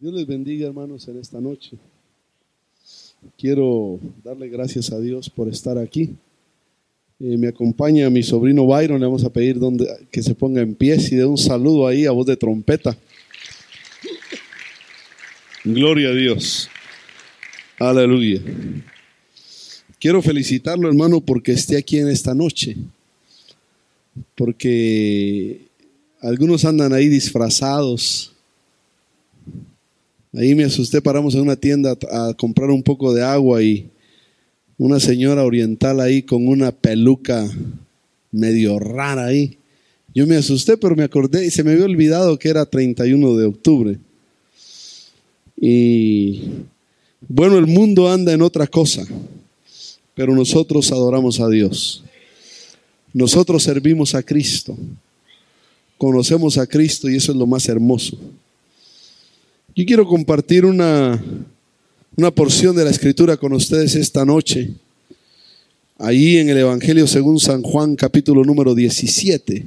Dios les bendiga, hermanos, en esta noche. Quiero darle gracias a Dios por estar aquí. Eh, me acompaña mi sobrino Byron, le vamos a pedir donde, que se ponga en pie y dé un saludo ahí a voz de trompeta. Gloria a Dios. Aleluya. Quiero felicitarlo, hermano, porque esté aquí en esta noche. Porque algunos andan ahí disfrazados Ahí me asusté, paramos en una tienda a comprar un poco de agua y una señora oriental ahí con una peluca medio rara ahí. Yo me asusté, pero me acordé y se me había olvidado que era 31 de octubre. Y bueno, el mundo anda en otra cosa, pero nosotros adoramos a Dios. Nosotros servimos a Cristo. Conocemos a Cristo y eso es lo más hermoso. Yo quiero compartir una, una porción de la escritura con ustedes esta noche. Ahí en el Evangelio según San Juan capítulo número 17.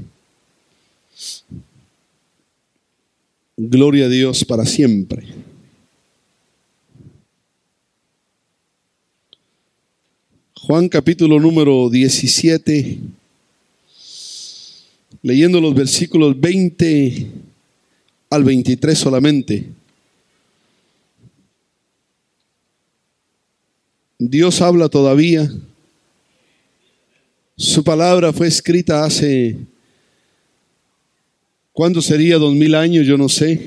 Gloria a Dios para siempre. Juan capítulo número 17, leyendo los versículos 20 al 23 solamente. Dios habla todavía. Su palabra fue escrita hace, ¿cuándo sería? Dos mil años, yo no sé.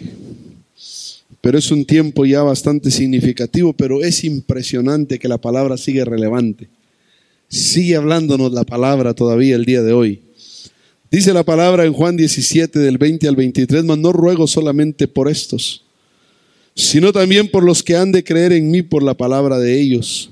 Pero es un tiempo ya bastante significativo, pero es impresionante que la palabra sigue relevante. Sigue hablándonos la palabra todavía el día de hoy. Dice la palabra en Juan 17 del 20 al 23, mas no ruego solamente por estos, sino también por los que han de creer en mí por la palabra de ellos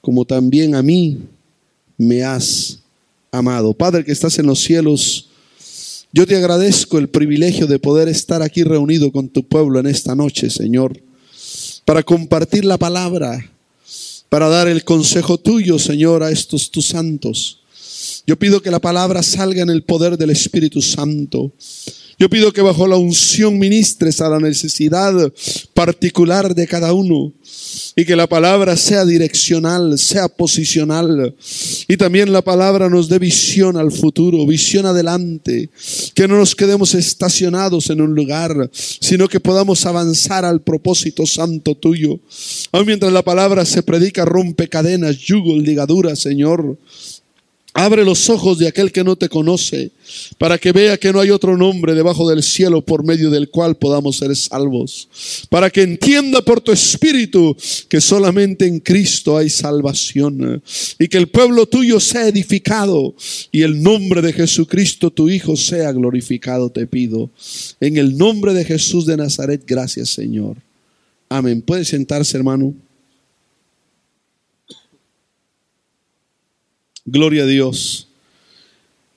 como también a mí me has amado. Padre que estás en los cielos, yo te agradezco el privilegio de poder estar aquí reunido con tu pueblo en esta noche, Señor, para compartir la palabra, para dar el consejo tuyo, Señor, a estos tus santos. Yo pido que la palabra salga en el poder del Espíritu Santo. Yo pido que bajo la unción ministres a la necesidad particular de cada uno y que la palabra sea direccional, sea posicional y también la palabra nos dé visión al futuro, visión adelante, que no nos quedemos estacionados en un lugar, sino que podamos avanzar al propósito santo tuyo. Aún mientras la palabra se predica, rompe cadenas, yugos, ligaduras, Señor. Abre los ojos de aquel que no te conoce, para que vea que no hay otro nombre debajo del cielo por medio del cual podamos ser salvos. Para que entienda por tu espíritu que solamente en Cristo hay salvación. Y que el pueblo tuyo sea edificado y el nombre de Jesucristo tu Hijo sea glorificado, te pido. En el nombre de Jesús de Nazaret, gracias Señor. Amén. Puede sentarse, hermano. Gloria a Dios.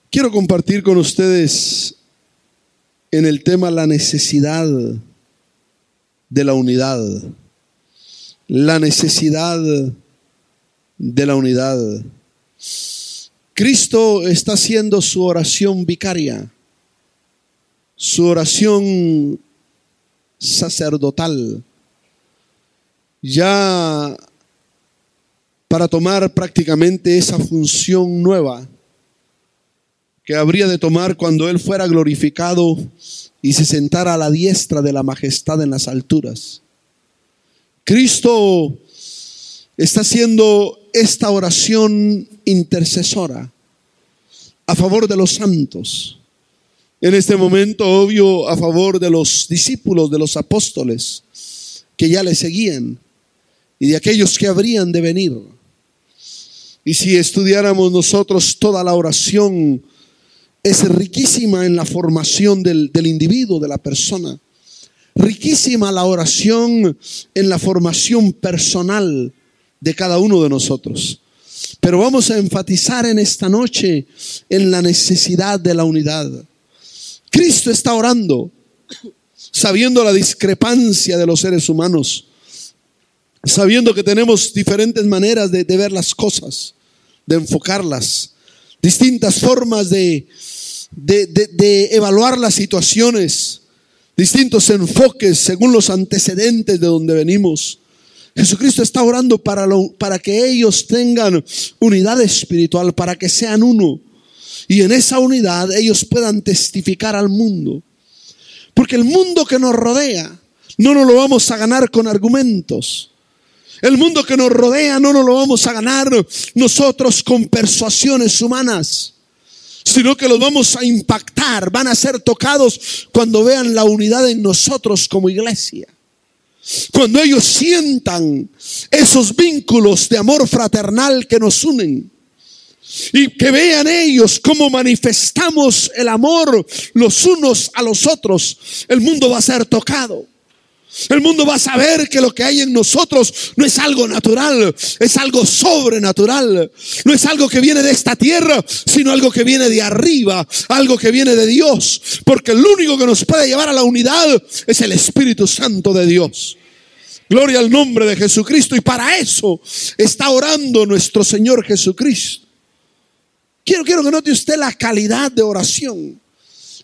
Quiero compartir con ustedes en el tema la necesidad de la unidad. La necesidad de la unidad. Cristo está haciendo su oración vicaria, su oración sacerdotal. Ya para tomar prácticamente esa función nueva que habría de tomar cuando Él fuera glorificado y se sentara a la diestra de la majestad en las alturas. Cristo está haciendo esta oración intercesora a favor de los santos. En este momento, obvio, a favor de los discípulos, de los apóstoles que ya le seguían y de aquellos que habrían de venir. Y si estudiáramos nosotros toda la oración, es riquísima en la formación del, individuo, de la persona. riquísima la oración en la formación personal de cada uno de nosotros. Pero vamos a enfatizar en esta noche en la necesidad de la unidad. Cristo está orando sabiendo la discrepancia de los seres humanos, sabiendo que tenemos diferentes maneras de, ver las cosas, de enfocarlas, distintas formas de, evaluar las situaciones, distintos enfoques según los antecedentes de donde venimos. Jesucristo está orando para, para que ellos tengan unidad espiritual, para que sean uno. Y en esa unidad ellos puedan testificar al mundo. Porque el mundo que nos rodea no nos lo vamos a ganar con argumentos. El mundo que nos rodea no nos lo vamos a ganar nosotros con persuasiones humanas, sino que los vamos a impactar, van a ser tocados cuando vean la unidad en nosotros como iglesia. Cuando ellos sientan esos vínculos de amor fraternal que nos unen y que vean ellos cómo manifestamos el amor los unos a los otros, el mundo va a ser tocado. El mundo va a saber que lo que hay en nosotros no es algo natural, es algo sobrenatural. No es algo que viene de esta tierra, sino algo que viene de arriba, algo que viene de Dios. Porque el único que nos puede llevar a la unidad es el Espíritu Santo de Dios. Gloria al nombre de Jesucristo. Y para eso está orando nuestro Señor Jesucristo. Quiero, quiero que note usted la calidad de oración.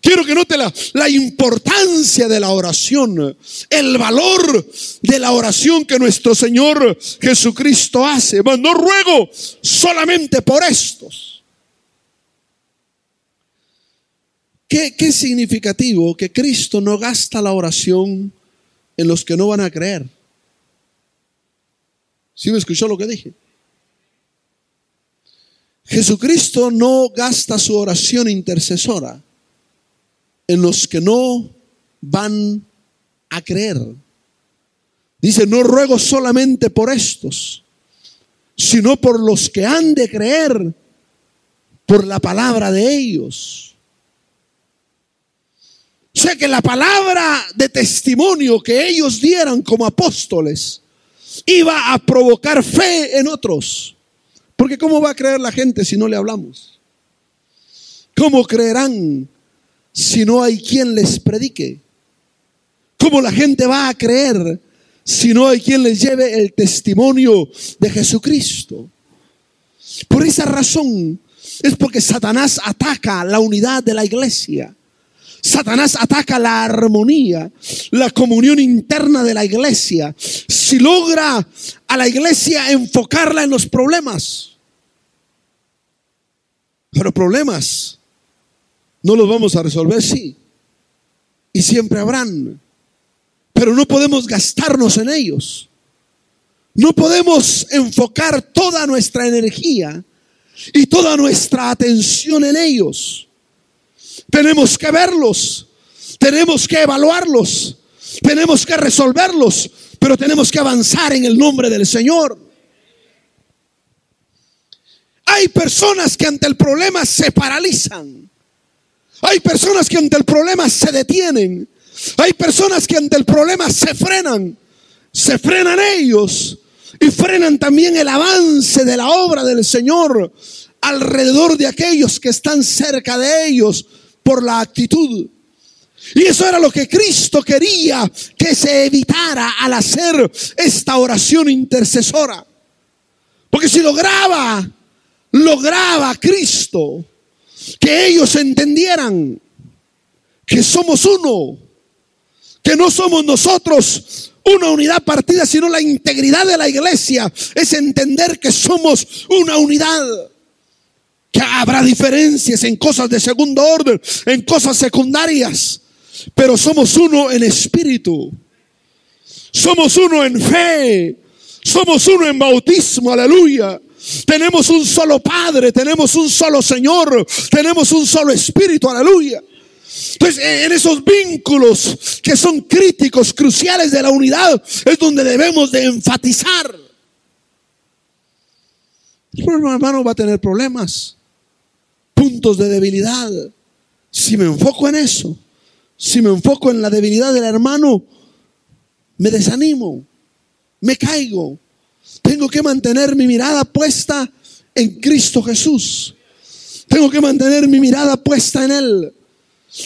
Quiero que note la, importancia de la oración, el valor de la oración que nuestro Señor Jesucristo hace. no ruego solamente por estos. ¿Qué, qué significativo que Cristo no gasta la oración en los que no van a creer? ¿Sí me escuchó lo que dije? Jesucristo no gasta su oración intercesora en los que no van a creer. Dice, no ruego solamente por estos, sino por los que han de creer por la palabra de ellos. O sea que la palabra de testimonio que ellos dieran como apóstoles iba a provocar fe en otros. Porque ¿cómo va a creer la gente si no le hablamos? ¿Cómo creerán si no hay quien les predique? ¿Cómo la gente va a creer si no hay quien les lleve el testimonio de Jesucristo? Por esa razón es porque Satanás ataca la unidad de la iglesia. Satanás ataca la armonía, la comunión interna de la iglesia. Si logra a la iglesia enfocarla en los problemas. Pero problemas no los vamos a resolver, sí. Y siempre habrán. Pero no podemos gastarnos en ellos. No podemos enfocar toda nuestra energía y toda nuestra atención en ellos. Tenemos que verlos, tenemos que evaluarlos, tenemos que resolverlos, pero tenemos que avanzar en el nombre del Señor. Hay personas que ante el problema se paralizan. Hay personas que ante el problema se detienen. Hay personas que ante el problema se frenan. Se frenan ellos y frenan también el avance de la obra del Señor alrededor de aquellos que están cerca de ellos por la actitud. Y eso era lo que Cristo quería que se evitara al hacer esta oración intercesora. Porque si lograba, lograba Cristo que ellos entendieran que somos uno, que no somos nosotros una unidad partida, sino la integridad de la iglesia es entender que somos una unidad que habrá diferencias en cosas de segundo orden, en cosas secundarias, pero somos uno en espíritu. Somos uno en fe. Somos uno en bautismo, aleluya. Tenemos un solo Padre, tenemos un solo Señor, tenemos un solo Espíritu, aleluya. Entonces, en esos vínculos que son críticos, cruciales de la unidad, es donde debemos de enfatizar. El hermano va a tener problemas puntos de debilidad. Si me enfoco en eso, si me enfoco en la debilidad del hermano, me desanimo, me caigo. Tengo que mantener mi mirada puesta en Cristo Jesús. Tengo que mantener mi mirada puesta en Él.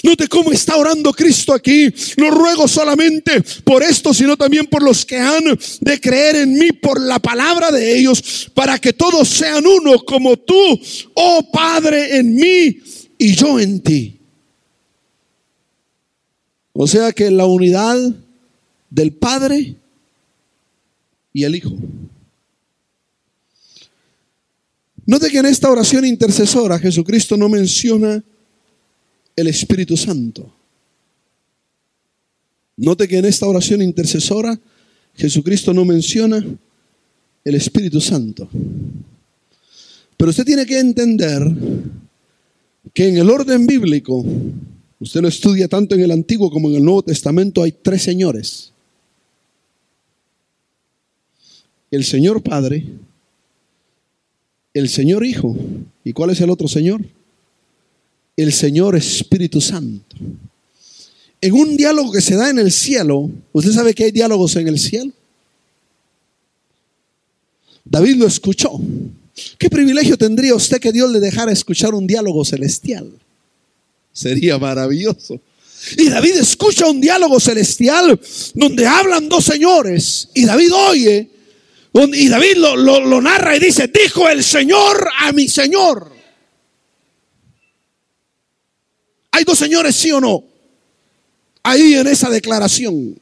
Note cómo está orando Cristo aquí. No ruego solamente por esto, sino también por los que han de creer en mí por la palabra de ellos, para que todos sean uno como tú, oh Padre, en mí y yo en ti. O sea que la unidad del Padre y el Hijo. Note que en esta oración intercesora Jesucristo no menciona el Espíritu Santo. Note que en esta oración intercesora Jesucristo no menciona el Espíritu Santo. Pero usted tiene que entender que en el orden bíblico, usted lo estudia tanto en el Antiguo como en el Nuevo Testamento, hay tres señores. El Señor Padre, el Señor Hijo, ¿y cuál es el otro Señor? el Señor Espíritu Santo. En un diálogo que se da en el cielo, ¿usted sabe que hay diálogos en el cielo? David lo escuchó. ¿Qué privilegio tendría usted que Dios le dejara escuchar un diálogo celestial? Sería maravilloso. Y David escucha un diálogo celestial donde hablan dos señores. Y David oye. Y David lo, narra y dice, dijo el Señor a mi Señor. ¿Hay dos señores, sí o no? Ahí en esa declaración.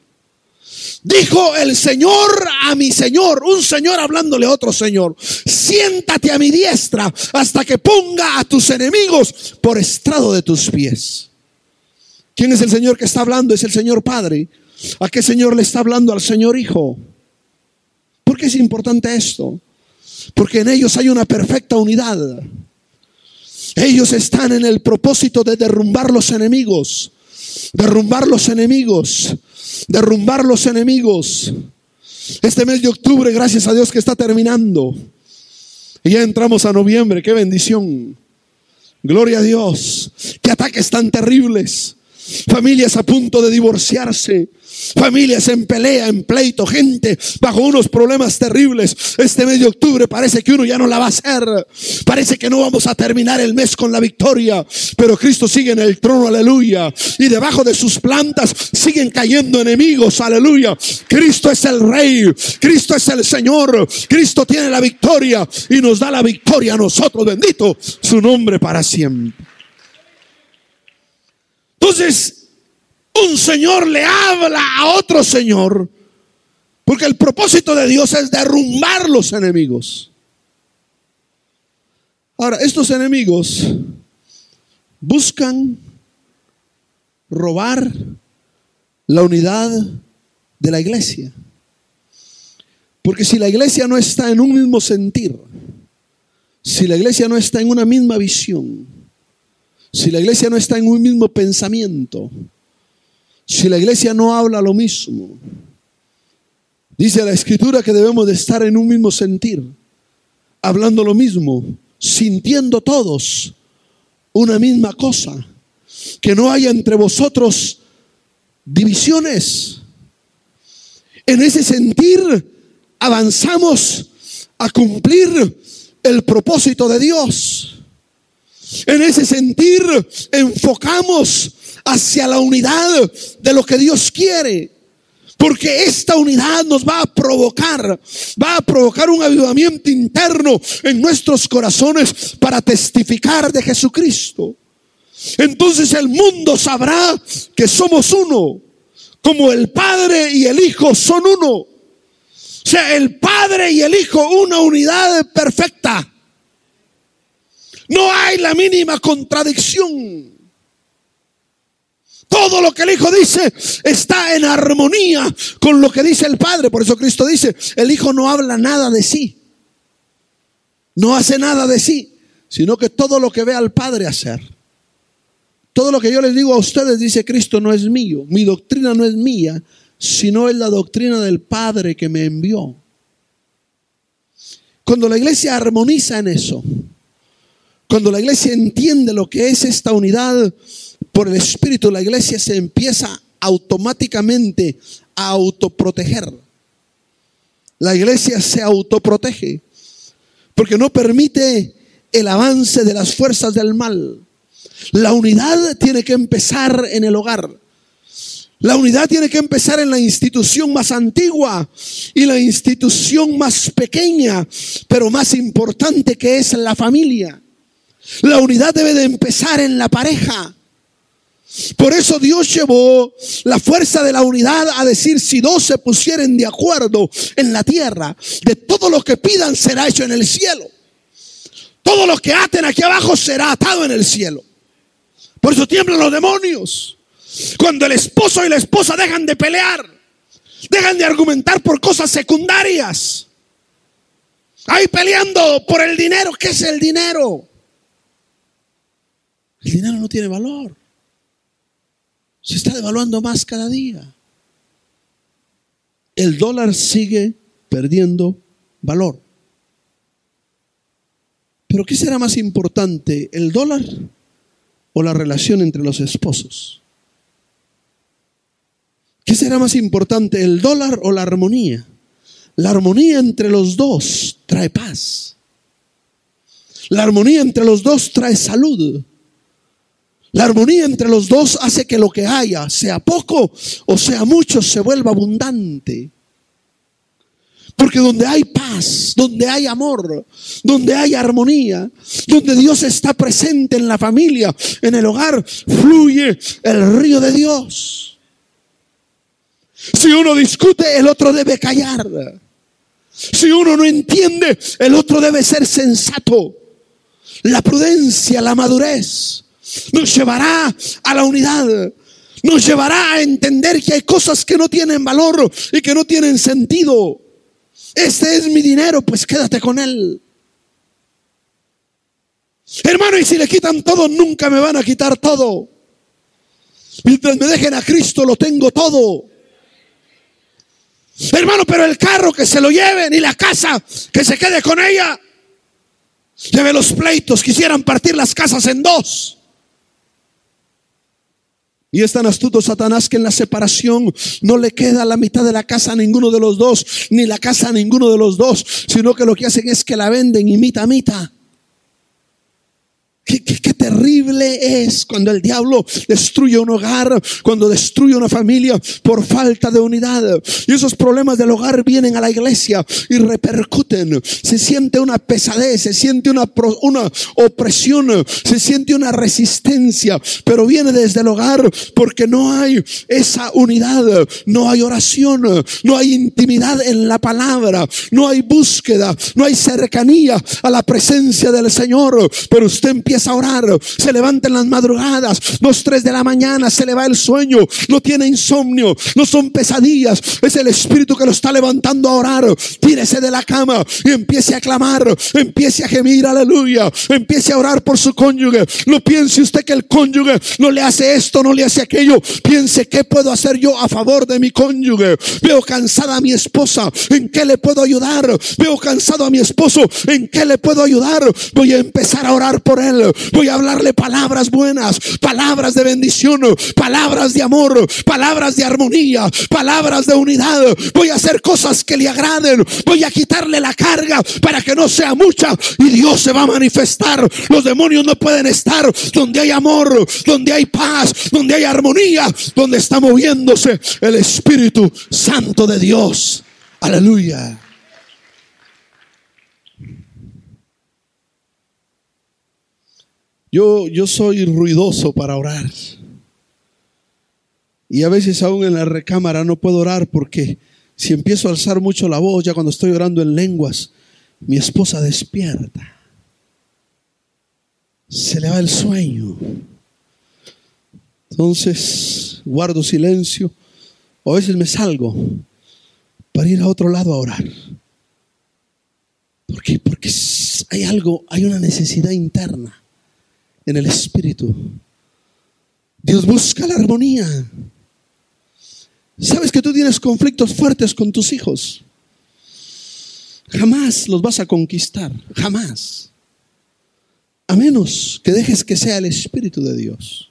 Dijo el Señor a mi Señor, un Señor hablándole a otro Señor, siéntate a mi diestra hasta que ponga a tus enemigos por estrado de tus pies. ¿Quién es el Señor que está hablando? Es el Señor Padre. ¿A qué Señor le está hablando? Al Señor Hijo. ¿Por qué es importante esto? Porque en ellos hay una perfecta unidad. Ellos están en el propósito de derrumbar los enemigos, derrumbar los enemigos, derrumbar los enemigos. Este mes de octubre, gracias a Dios que está terminando. Y ya entramos a noviembre, qué bendición. Gloria a Dios. Qué ataques tan terribles. Familias a punto de divorciarse. Familias en pelea, en pleito, gente bajo unos problemas terribles. Este mes de octubre parece que uno ya no la va a hacer. Parece que no vamos a terminar el mes con la victoria. Pero Cristo sigue en el trono, aleluya. Y debajo de sus plantas siguen cayendo enemigos, aleluya. Cristo es el rey. Cristo es el Señor. Cristo tiene la victoria y nos da la victoria a nosotros. Bendito su nombre para siempre. Entonces, un señor le habla a otro señor, porque el propósito de Dios es derrumbar los enemigos. Ahora, estos enemigos buscan robar la unidad de la iglesia. Porque si la iglesia no está en un mismo sentir, si la iglesia no está en una misma visión, si la iglesia no está en un mismo pensamiento, si la iglesia no habla lo mismo, dice la escritura que debemos de estar en un mismo sentir, hablando lo mismo, sintiendo todos una misma cosa, que no haya entre vosotros divisiones. En ese sentir avanzamos a cumplir el propósito de Dios. En ese sentir enfocamos hacia la unidad de lo que Dios quiere. Porque esta unidad nos va a provocar, va a provocar un avivamiento interno en nuestros corazones para testificar de Jesucristo. Entonces el mundo sabrá que somos uno, como el Padre y el Hijo son uno. O sea, el Padre y el Hijo, una unidad perfecta. No hay la mínima contradicción. Todo lo que el Hijo dice está en armonía con lo que dice el Padre. Por eso Cristo dice, el Hijo no habla nada de sí. No hace nada de sí, sino que todo lo que ve al Padre hacer. Todo lo que yo les digo a ustedes, dice Cristo, no es mío. Mi doctrina no es mía, sino es la doctrina del Padre que me envió. Cuando la iglesia armoniza en eso, cuando la iglesia entiende lo que es esta unidad por el Espíritu, la iglesia se empieza automáticamente a autoproteger. La iglesia se autoprotege porque no permite el avance de las fuerzas del mal. La unidad tiene que empezar en el hogar. La unidad tiene que empezar en la institución más antigua y la institución más pequeña, pero más importante que es la familia. La unidad debe de empezar en la pareja. Por eso Dios llevó la fuerza de la unidad a decir, si dos se pusieren de acuerdo en la tierra, de todo lo que pidan será hecho en el cielo. Todo lo que aten aquí abajo será atado en el cielo. Por eso tiemblan los demonios. Cuando el esposo y la esposa dejan de pelear, dejan de argumentar por cosas secundarias. Ahí peleando por el dinero. ¿Qué es el dinero? El dinero no tiene valor. Se está devaluando más cada día. El dólar sigue perdiendo valor. Pero ¿qué será más importante, el dólar o la relación entre los esposos? ¿Qué será más importante, el dólar o la armonía? La armonía entre los dos trae paz. La armonía entre los dos trae salud. La armonía entre los dos hace que lo que haya, sea poco o sea mucho, se vuelva abundante. Porque donde hay paz, donde hay amor, donde hay armonía, donde Dios está presente en la familia, en el hogar, fluye el río de Dios. Si uno discute, el otro debe callar. Si uno no entiende, el otro debe ser sensato. La prudencia, la madurez nos llevará a la unidad. Nos llevará a entender que hay cosas que no tienen valor y que no tienen sentido. Este es mi dinero, pues quédate con él. Hermano, y si le quitan todo, nunca me van a quitar todo. Mientras me dejen a Cristo, lo tengo todo. Hermano, pero el carro que se lo lleven y la casa que se quede con ella. Lleve los pleitos, quisieran partir las casas en dos. Y es tan astuto Satanás que en la separación no le queda la mitad de la casa a ninguno de los dos, ni la casa a ninguno de los dos, sino que lo que hacen es que la venden y mitad a mitad. Qué, terrible es cuando el diablo destruye un hogar, cuando destruye una familia por falta de unidad. Y esos problemas del hogar vienen a la iglesia y repercuten. Se siente una pesadez, se siente una, una opresión, se siente una resistencia, pero viene desde el hogar porque no hay esa unidad, no hay oración, no hay intimidad en la palabra, no hay búsqueda, no hay cercanía a la presencia del Señor. Pero usted empieza a orar, se levanta en las madrugadas, dos, tres de la mañana, se le va el sueño, no tiene insomnio, no son pesadillas, es el Espíritu que lo está levantando a orar. Tírese de la cama y empiece a clamar, empiece a gemir, aleluya, empiece a orar por su cónyuge. No piense usted que el cónyuge no le hace esto, no le hace aquello. Piense qué puedo hacer yo a favor de mi cónyuge. Veo cansada a mi esposa, ¿en qué le puedo ayudar? Veo cansado a mi esposo, ¿en qué le puedo ayudar? Voy a empezar a orar por él. Voy a hablarle palabras buenas, palabras de bendición, palabras de amor, palabras de armonía, palabras de unidad. Voy a hacer cosas que le agraden. Voy a quitarle la carga para que no sea mucha y Dios se va a manifestar. Los demonios no pueden estar donde hay amor, donde hay paz, donde hay armonía, donde está moviéndose el Espíritu Santo de Dios. Aleluya. Yo, yo soy ruidoso para orar. Y a veces aún en la recámara no puedo orar porque si empiezo a alzar mucho la voz, ya cuando estoy orando en lenguas, mi esposa despierta. Se le va el sueño. Entonces guardo silencio. O a veces me salgo para ir a otro lado a orar. ¿Por qué? Porque hay algo, hay una necesidad interna en el espíritu. Dios busca la armonía. Sabes que tú tienes conflictos fuertes con tus hijos. Jamás los vas a conquistar, jamás. A menos que dejes que sea el Espíritu de Dios.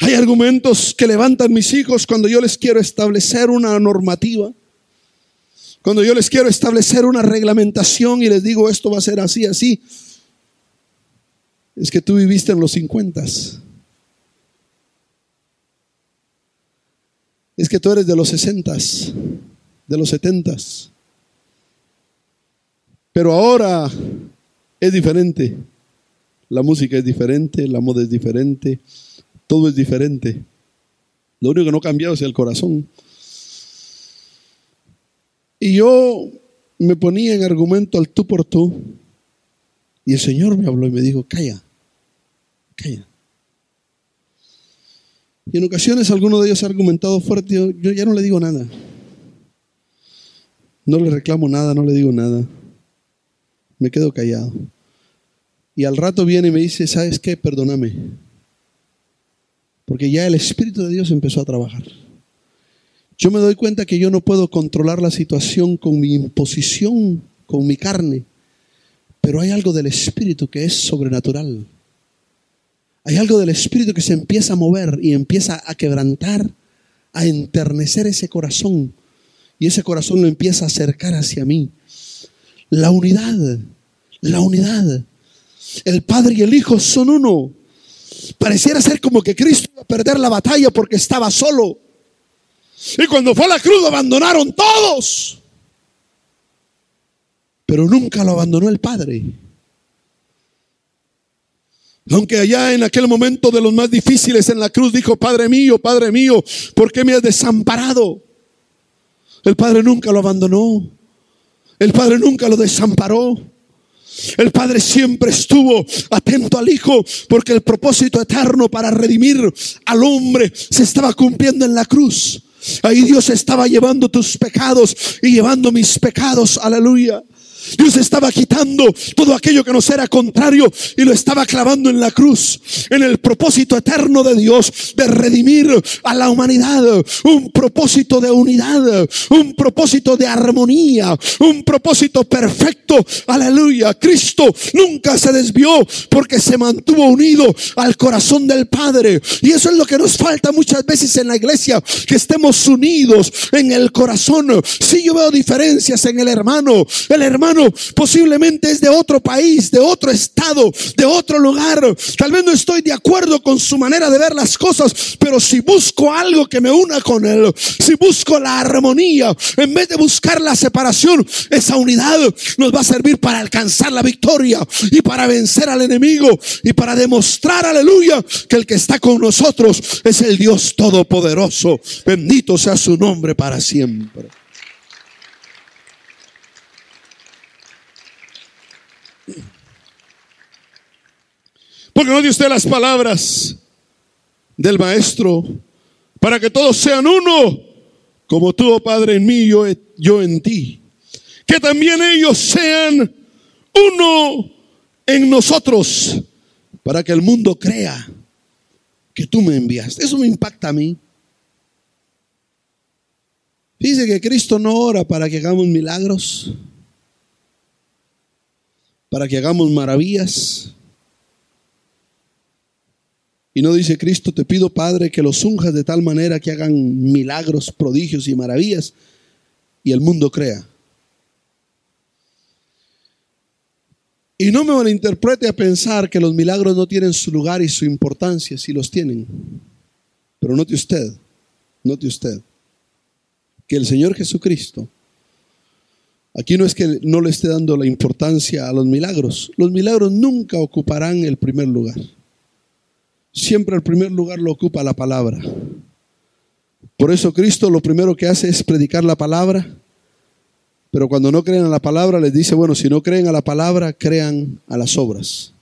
Hay argumentos que levantan mis hijos cuando yo les quiero establecer una normativa. Cuando yo les quiero establecer una reglamentación y les digo esto va a ser así, así. Es que tú viviste en los 50. Es que tú eres de los 60, de los 70. Pero ahora es diferente. La música es diferente, la moda es diferente, todo es diferente. Lo único que no ha cambiado es el corazón. Y yo me ponía en argumento al tú por tú. Y el Señor me habló y me dijo, calla, calla. Y en ocasiones alguno de ellos ha argumentado fuerte, yo, yo ya no le digo nada. No le reclamo nada, no le digo nada. Me quedo callado. Y al rato viene y me dice, ¿sabes qué? Perdóname. Porque ya el Espíritu de Dios empezó a trabajar. Yo me doy cuenta que yo no puedo controlar la situación con mi imposición, con mi carne. Pero hay algo del Espíritu que es sobrenatural. Hay algo del Espíritu que se empieza a mover y empieza a quebrantar, a enternecer ese corazón. Y ese corazón lo empieza a acercar hacia mí. La unidad, la unidad. El Padre y el Hijo son uno. Pareciera ser como que Cristo iba a perder la batalla porque estaba solo. Y cuando fue a la cruz lo abandonaron todos. Pero nunca lo abandonó el Padre. Aunque allá en aquel momento de los más difíciles en la cruz dijo, Padre mío, Padre mío, ¿por qué me has desamparado? El Padre nunca lo abandonó. El Padre nunca lo desamparó. El Padre siempre estuvo atento al Hijo porque el propósito eterno para redimir al hombre se estaba cumpliendo en la cruz. Ahí Dios estaba llevando tus pecados y llevando mis pecados. Aleluya. Dios estaba quitando todo aquello que nos era contrario y lo estaba clavando en la cruz, en el propósito eterno de Dios de redimir a la humanidad, un propósito de unidad, un propósito de armonía, un propósito perfecto. Aleluya. Cristo nunca se desvió porque se mantuvo unido al corazón del Padre. Y eso es lo que nos falta muchas veces en la iglesia, que estemos unidos en el corazón. Si yo veo diferencias en el hermano, el hermano posiblemente es de otro país, de otro estado, de otro lugar. Tal vez no estoy de acuerdo con su manera de ver las cosas, pero si busco algo que me una con él, si busco la armonía, en vez de buscar la separación, esa unidad nos va a servir para alcanzar la victoria y para vencer al enemigo y para demostrar, aleluya, que el que está con nosotros es el Dios Todopoderoso. Bendito sea su nombre para siempre. Porque no dio usted las palabras del Maestro para que todos sean uno, como tú, oh Padre, en mí, yo, yo en ti. Que también ellos sean uno en nosotros, para que el mundo crea que tú me enviaste. Eso me impacta a mí. Dice que Cristo no ora para que hagamos milagros, para que hagamos maravillas. Y no dice Cristo, te pido Padre que los unjas de tal manera que hagan milagros, prodigios y maravillas y el mundo crea. Y no me malinterprete a pensar que los milagros no tienen su lugar y su importancia, si los tienen. Pero note usted, note usted, que el Señor Jesucristo, aquí no es que no le esté dando la importancia a los milagros, los milagros nunca ocuparán el primer lugar siempre el primer lugar lo ocupa la palabra. Por eso Cristo lo primero que hace es predicar la palabra, pero cuando no creen a la palabra les dice, bueno, si no creen a la palabra, crean a las obras,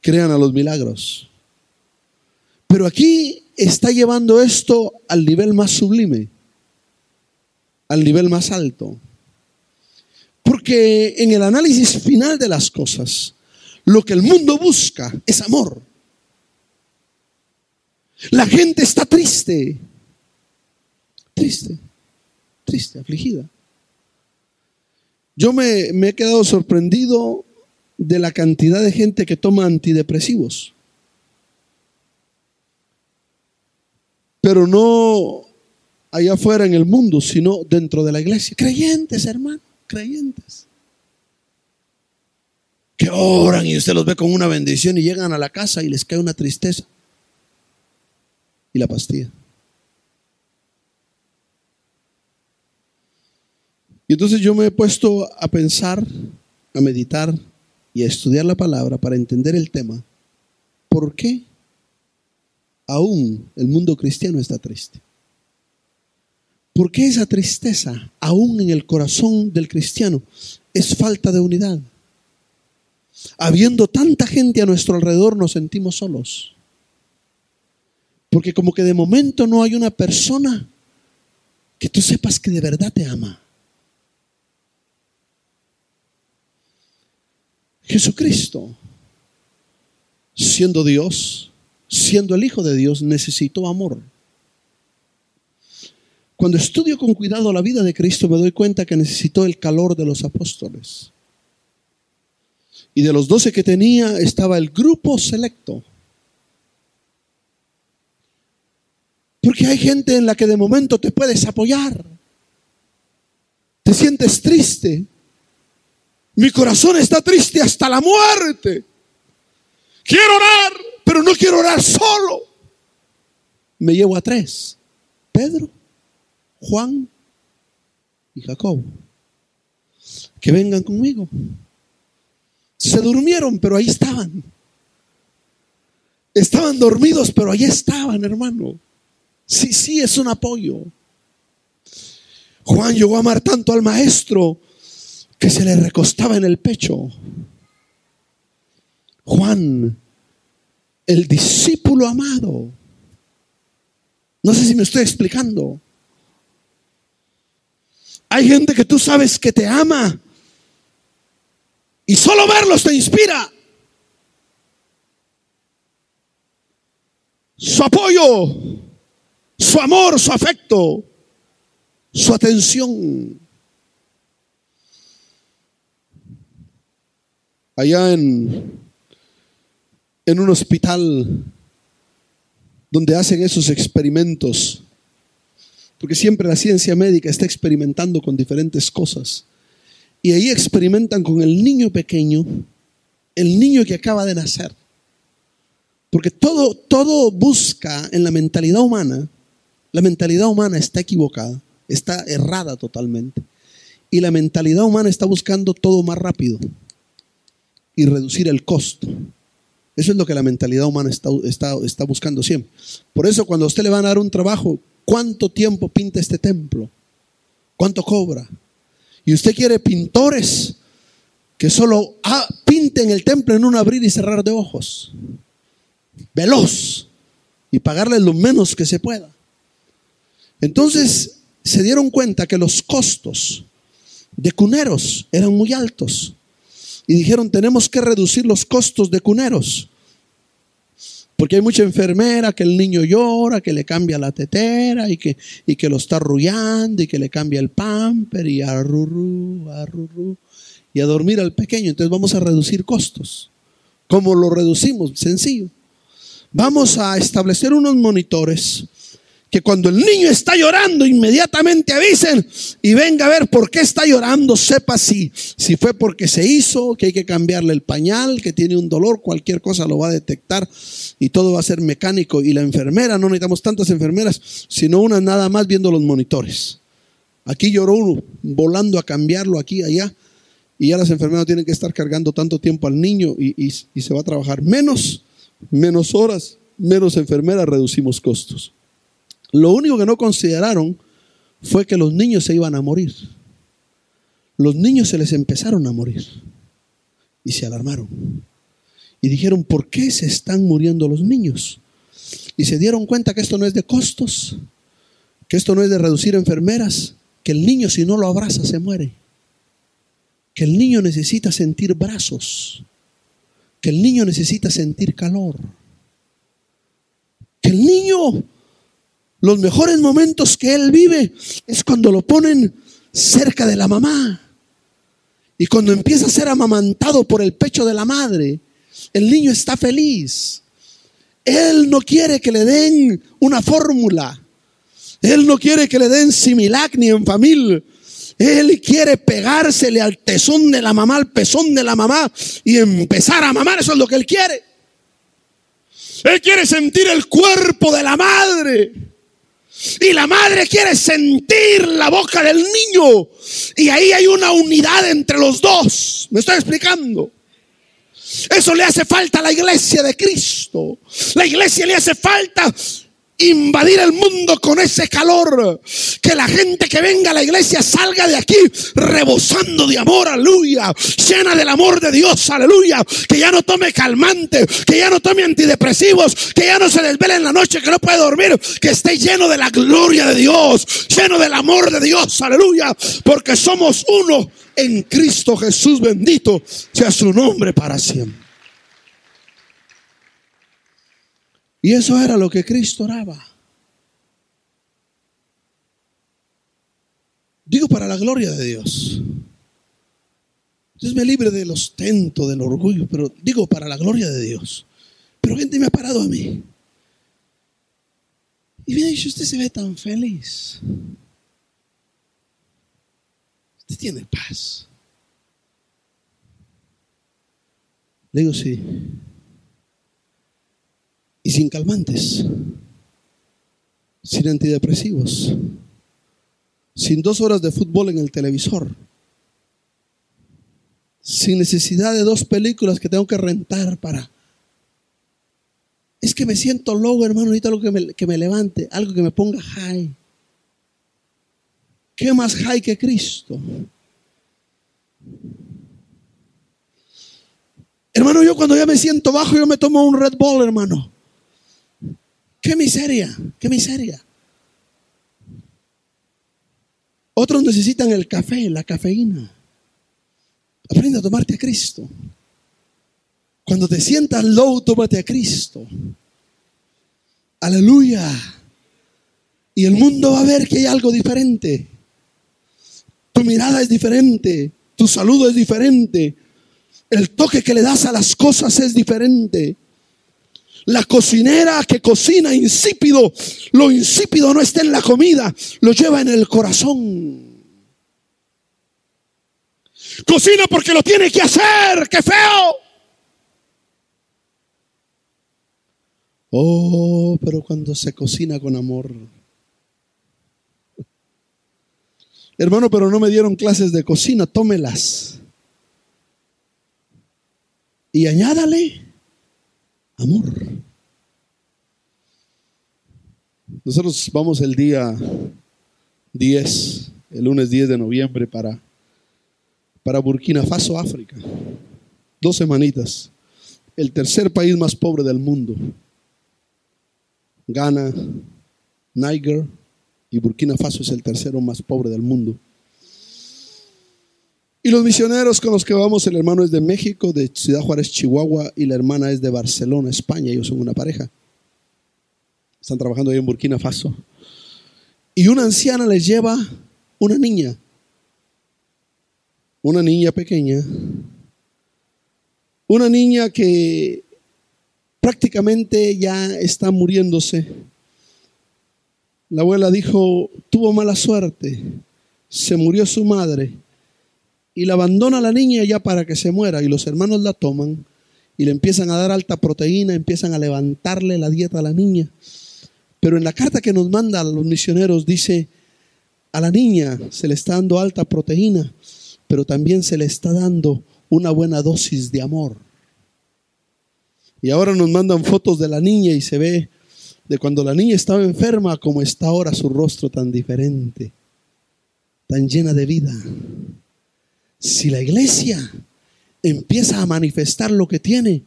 crean a los milagros. Pero aquí está llevando esto al nivel más sublime, al nivel más alto. Porque en el análisis final de las cosas, lo que el mundo busca es amor. La gente está triste, triste, triste, afligida. Yo me, he quedado sorprendido de la cantidad de gente que toma antidepresivos. Pero no allá afuera en el mundo, sino dentro de la iglesia. Creyentes, hermano, creyentes. Que oran y usted los ve con una bendición y llegan a la casa y les cae una tristeza. Y la pastilla. Y entonces yo me he puesto a pensar, a meditar y a estudiar la palabra para entender el tema. ¿Por qué aún el mundo cristiano está triste? ¿Por qué esa tristeza aún en el corazón del cristiano es falta de unidad? Habiendo tanta gente a nuestro alrededor nos sentimos solos. Porque como que de momento no hay una persona que tú sepas que de verdad te ama. Jesucristo, siendo Dios, siendo el Hijo de Dios, necesitó amor. Cuando estudio con cuidado la vida de Cristo me doy cuenta que necesitó el calor de los apóstoles. Y de los doce que tenía estaba el grupo selecto. Porque hay gente en la que de momento te puedes apoyar. Te sientes triste. Mi corazón está triste hasta la muerte. Quiero orar, pero no quiero orar solo. Me llevo a tres. Pedro, Juan y Jacob. Que vengan conmigo. Se durmieron, pero ahí estaban. Estaban dormidos, pero ahí estaban, hermano. Sí, sí, es un apoyo. Juan llegó a amar tanto al maestro que se le recostaba en el pecho. Juan, el discípulo amado. No sé si me estoy explicando. Hay gente que tú sabes que te ama y solo verlos te inspira. Su apoyo, su amor, su afecto, su atención. Allá en, en un hospital donde hacen esos experimentos porque siempre la ciencia médica está experimentando con diferentes cosas. Y ahí experimentan con el niño pequeño, el niño que acaba de nacer. Porque todo, todo busca en la mentalidad humana, la mentalidad humana está equivocada, está errada totalmente. Y la mentalidad humana está buscando todo más rápido y reducir el costo. Eso es lo que la mentalidad humana está, buscando siempre. Por eso cuando a usted le van a dar un trabajo, ¿Cuánto tiempo pinta este templo? ¿Cuánto cobra? Y usted quiere pintores que solo ah, pinten el templo en un abrir y cerrar de ojos. Veloz. Y pagarle lo menos que se pueda. Entonces se dieron cuenta que los costos de cuneros eran muy altos. Y dijeron, tenemos que reducir los costos de cuneros. Porque hay mucha enfermera que el niño llora, que le cambia la tetera y que, y que lo está arrullando y que le cambia el pamper y arrurú, arrurú, y a dormir al pequeño. Entonces vamos a reducir costos. ¿Cómo lo reducimos? Sencillo. Vamos a establecer unos monitores que cuando el niño está llorando, inmediatamente avisen y venga a ver por qué está llorando, sepa si, si fue porque se hizo, que hay que cambiarle el pañal, que tiene un dolor, cualquier cosa lo va a detectar y todo va a ser mecánico. Y la enfermera, no necesitamos tantas enfermeras, sino una nada más viendo los monitores. Aquí lloró uno, volando a cambiarlo aquí, allá. Y ya las enfermeras tienen que estar cargando tanto tiempo al niño y, y se va a trabajar menos, menos horas, menos enfermeras, reducimos costos. Lo único que no consideraron fue que los niños se iban a morir. Los niños se les empezaron a morir y se alarmaron. Y dijeron, ¿por qué se están muriendo los niños? Y se dieron cuenta que esto no es de costos, que esto no es de reducir enfermeras, que el niño si no lo abraza se muere, que el niño necesita sentir brazos, que el niño necesita sentir calor, que el niño los mejores momentos que él vive es cuando lo ponen cerca de la mamá. Y cuando empieza a ser amamantado por el pecho de la madre, el niño está feliz. Él no quiere que le den una fórmula. Él no quiere que le den similac ni en familia. Él quiere pegársele al tesón de la mamá, al pezón de la mamá y empezar a mamar. Eso es lo que él quiere. Él quiere sentir el cuerpo de la madre. Y la madre quiere sentir la boca del niño. Y ahí hay una unidad entre los dos. ¿Me estoy explicando? Eso le hace falta a la iglesia de Cristo. La iglesia le hace falta invadir el mundo con ese calor. Que la gente que venga a la iglesia salga de aquí rebosando de amor, aleluya. Llena del amor de Dios, aleluya. Que ya no tome calmante, que ya no tome antidepresivos, que ya no se desvele en la noche, que no puede dormir. Que esté lleno de la gloria de Dios, lleno del amor de Dios, aleluya. Porque somos uno en Cristo Jesús, bendito sea su nombre para siempre. Y eso era lo que Cristo oraba. Digo para la gloria de Dios. Dios me libre del ostento, del orgullo, pero digo para la gloria de Dios. Pero gente me ha parado a mí. Y me dicho, usted se ve tan feliz. Usted tiene paz. Le digo, sí y sin calmantes, sin antidepresivos, sin dos horas de fútbol en el televisor, sin necesidad de dos películas que tengo que rentar para... Es que me siento low, hermano, ahorita algo que me, que me levante, algo que me ponga high. ¿Qué más high que Cristo? Hermano, yo cuando ya me siento bajo, yo me tomo un Red Bull, hermano. Qué miseria, qué miseria. Otros necesitan el café, la cafeína. Aprende a tomarte a Cristo. Cuando te sientas low, tómate a Cristo. Aleluya. Y el mundo va a ver que hay algo diferente. Tu mirada es diferente. Tu saludo es diferente. El toque que le das a las cosas es diferente. La cocinera que cocina insípido, lo insípido no está en la comida, lo lleva en el corazón. Cocina porque lo tiene que hacer, qué feo. Oh, pero cuando se cocina con amor. Hermano, pero no me dieron clases de cocina, tómelas. Y añádale amor. Nosotros vamos el día 10, el lunes 10 de noviembre para, para Burkina Faso, África. Dos semanitas. El tercer país más pobre del mundo. Ghana, Niger y Burkina Faso es el tercero más pobre del mundo. Y los misioneros con los que vamos, el hermano es de México, de Ciudad Juárez, Chihuahua, y la hermana es de Barcelona, España. Ellos son una pareja. Están trabajando ahí en Burkina Faso. Y una anciana les lleva una niña. Una niña pequeña. Una niña que prácticamente ya está muriéndose. La abuela dijo, tuvo mala suerte. Se murió su madre y la abandona a la niña ya para que se muera y los hermanos la toman y le empiezan a dar alta proteína, empiezan a levantarle la dieta a la niña. Pero en la carta que nos manda a los misioneros dice, a la niña se le está dando alta proteína, pero también se le está dando una buena dosis de amor. Y ahora nos mandan fotos de la niña y se ve de cuando la niña estaba enferma como está ahora su rostro tan diferente, tan llena de vida. Si la iglesia empieza a manifestar lo que tiene,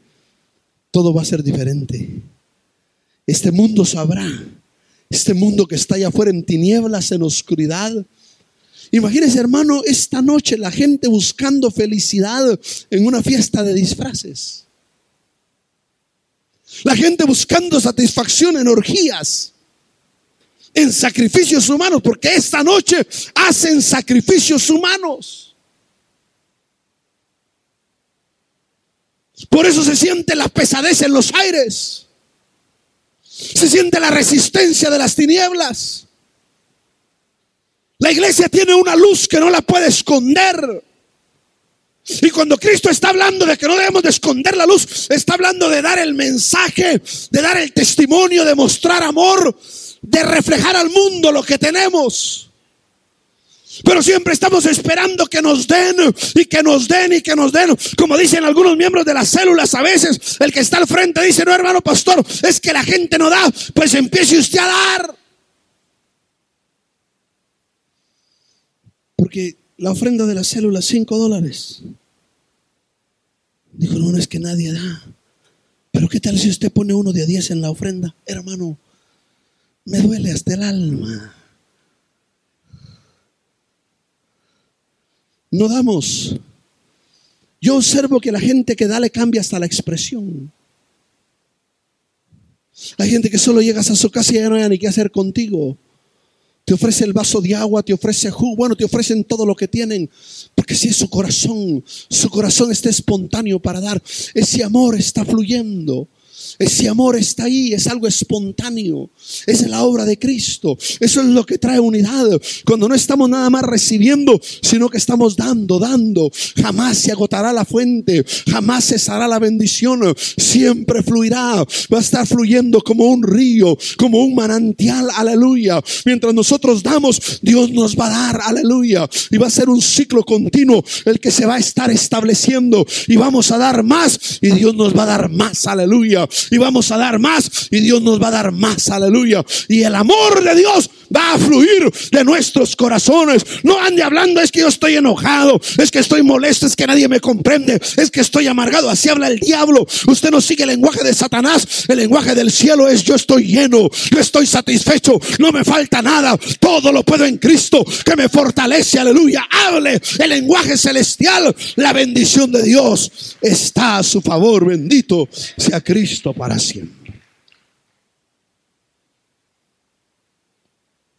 todo va a ser diferente. Este mundo sabrá, este mundo que está allá afuera en tinieblas, en oscuridad. Imagínese, hermano, esta noche la gente buscando felicidad en una fiesta de disfraces. La gente buscando satisfacción en orgías, en sacrificios humanos, porque esta noche hacen sacrificios humanos. Por eso se siente la pesadez en los aires. Se siente la resistencia de las tinieblas. La iglesia tiene una luz que no la puede esconder. Y cuando Cristo está hablando de que no debemos de esconder la luz, está hablando de dar el mensaje, de dar el testimonio, de mostrar amor, de reflejar al mundo lo que tenemos. Pero siempre estamos esperando que nos den y que nos den y que nos den. Como dicen algunos miembros de las células a veces, el que está al frente dice, no hermano pastor, es que la gente no da, pues empiece usted a dar. Porque la ofrenda de las células, 5 dólares. Dijo, no, no es que nadie da. Pero ¿qué tal si usted pone uno de a 10 en la ofrenda? Hermano, me duele hasta el alma. No damos. Yo observo que la gente que da le cambia hasta la expresión. Hay gente que solo llegas a su casa y ya no hay ni qué hacer contigo. Te ofrece el vaso de agua, te ofrece jugo, bueno, te ofrecen todo lo que tienen. Porque si es su corazón, su corazón está espontáneo para dar. Ese amor está fluyendo. Ese amor está ahí, es algo espontáneo. Es la obra de Cristo. Eso es lo que trae unidad. Cuando no estamos nada más recibiendo, sino que estamos dando, dando. Jamás se agotará la fuente, jamás cesará la bendición. Siempre fluirá. Va a estar fluyendo como un río, como un manantial. Aleluya. Mientras nosotros damos, Dios nos va a dar. Aleluya. Y va a ser un ciclo continuo el que se va a estar estableciendo. Y vamos a dar más y Dios nos va a dar más. Aleluya y vamos a dar más y Dios nos va a dar más, aleluya. Y el amor de Dios va a fluir de nuestros corazones. No ande hablando, es que yo estoy enojado, es que estoy molesto, es que nadie me comprende, es que estoy amargado. Así habla el diablo. Usted no sigue el lenguaje de Satanás. El lenguaje del cielo es yo estoy lleno, yo estoy satisfecho, no me falta nada. Todo lo puedo en Cristo que me fortalece, aleluya. Hable el lenguaje celestial. La bendición de Dios está a su favor. Bendito sea Cristo para siempre.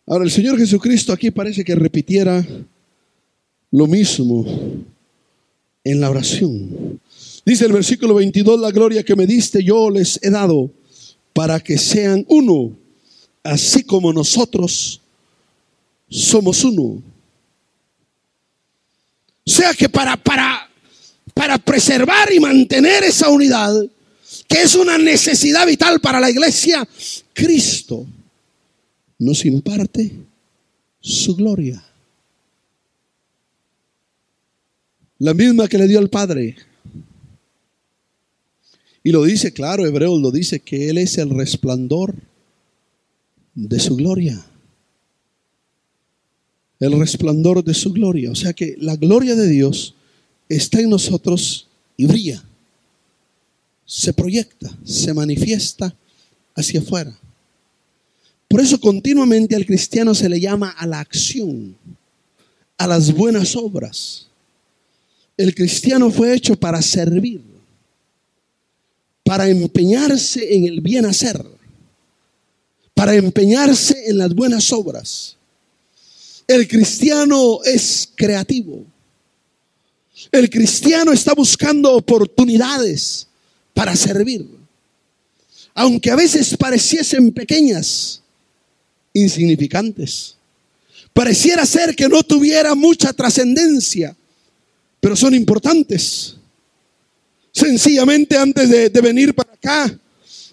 Ahora el Señor Jesucristo aquí parece que repitiera lo mismo en la oración. Dice el versículo 22, la gloria que me diste yo les he dado para que sean uno, así como nosotros somos uno. O sea que para, para, para preservar y mantener esa unidad, que es una necesidad vital para la iglesia, Cristo nos imparte su gloria. La misma que le dio al Padre. Y lo dice, claro, Hebreos lo dice, que Él es el resplandor de su gloria. El resplandor de su gloria. O sea que la gloria de Dios está en nosotros y brilla. Se proyecta, se manifiesta hacia afuera. Por eso continuamente al cristiano se le llama a la acción, a las buenas obras. El cristiano fue hecho para servir, para empeñarse en el bien hacer, para empeñarse en las buenas obras. El cristiano es creativo. El cristiano está buscando oportunidades para servir. Aunque a veces pareciesen pequeñas, insignificantes. Pareciera ser que no tuviera mucha trascendencia, pero son importantes. Sencillamente antes de, de, venir para acá,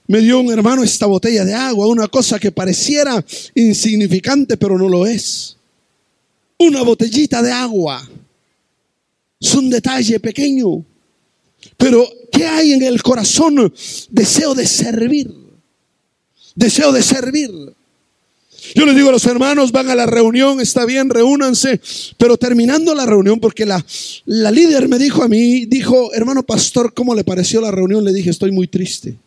me dio un hermano esta botella de agua, una cosa que pareciera insignificante, pero no lo es. Una botellita de agua. Es un detalle pequeño, pero ¿qué hay en el corazón? Deseo de servir. Deseo de servir. Yo les digo a los hermanos, van a la reunión, está bien, reúnanse, pero terminando la reunión, porque la, la líder me dijo a mí, dijo, hermano pastor, ¿cómo le pareció la reunión? Le dije, estoy muy triste.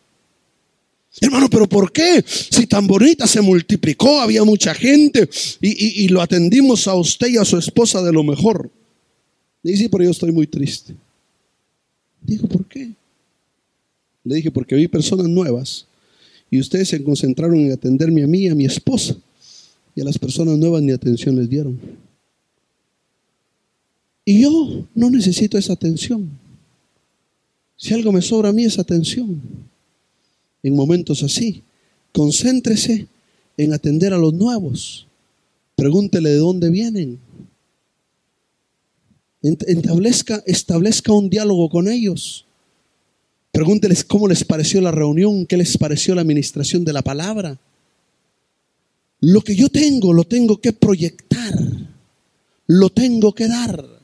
Hermano, pero ¿por qué? Si tan bonita se multiplicó, había mucha gente y, y, y lo atendimos a usted y a su esposa de lo mejor. Le dije, sí, pero yo estoy muy triste. Dijo, ¿por qué? Le dije, porque vi personas nuevas y ustedes se concentraron en atenderme a mí y a mi esposa y a las personas nuevas ni atención les dieron. Y yo no necesito esa atención. Si algo me sobra a mí es atención. En momentos así, concéntrese en atender a los nuevos. Pregúntele de dónde vienen. Establezca, un diálogo con ellos. Pregúnteles cómo les pareció la reunión, qué les pareció la administración de la palabra. Lo que yo tengo lo tengo que proyectar, lo tengo que dar.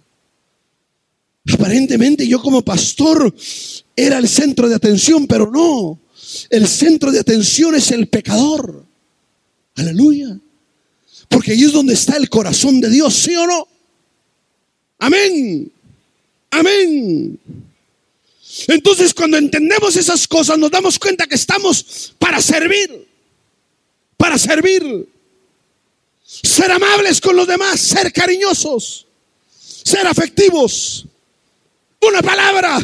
Aparentemente yo como pastor era el centro de atención, pero no. El centro de atención es el pecador. Aleluya. Porque ahí es donde está el corazón de Dios, ¿sí o no? Amén. Amén. Entonces cuando entendemos esas cosas nos damos cuenta que estamos para servir. Para servir. Ser amables con los demás, ser cariñosos, ser afectivos. Una palabra,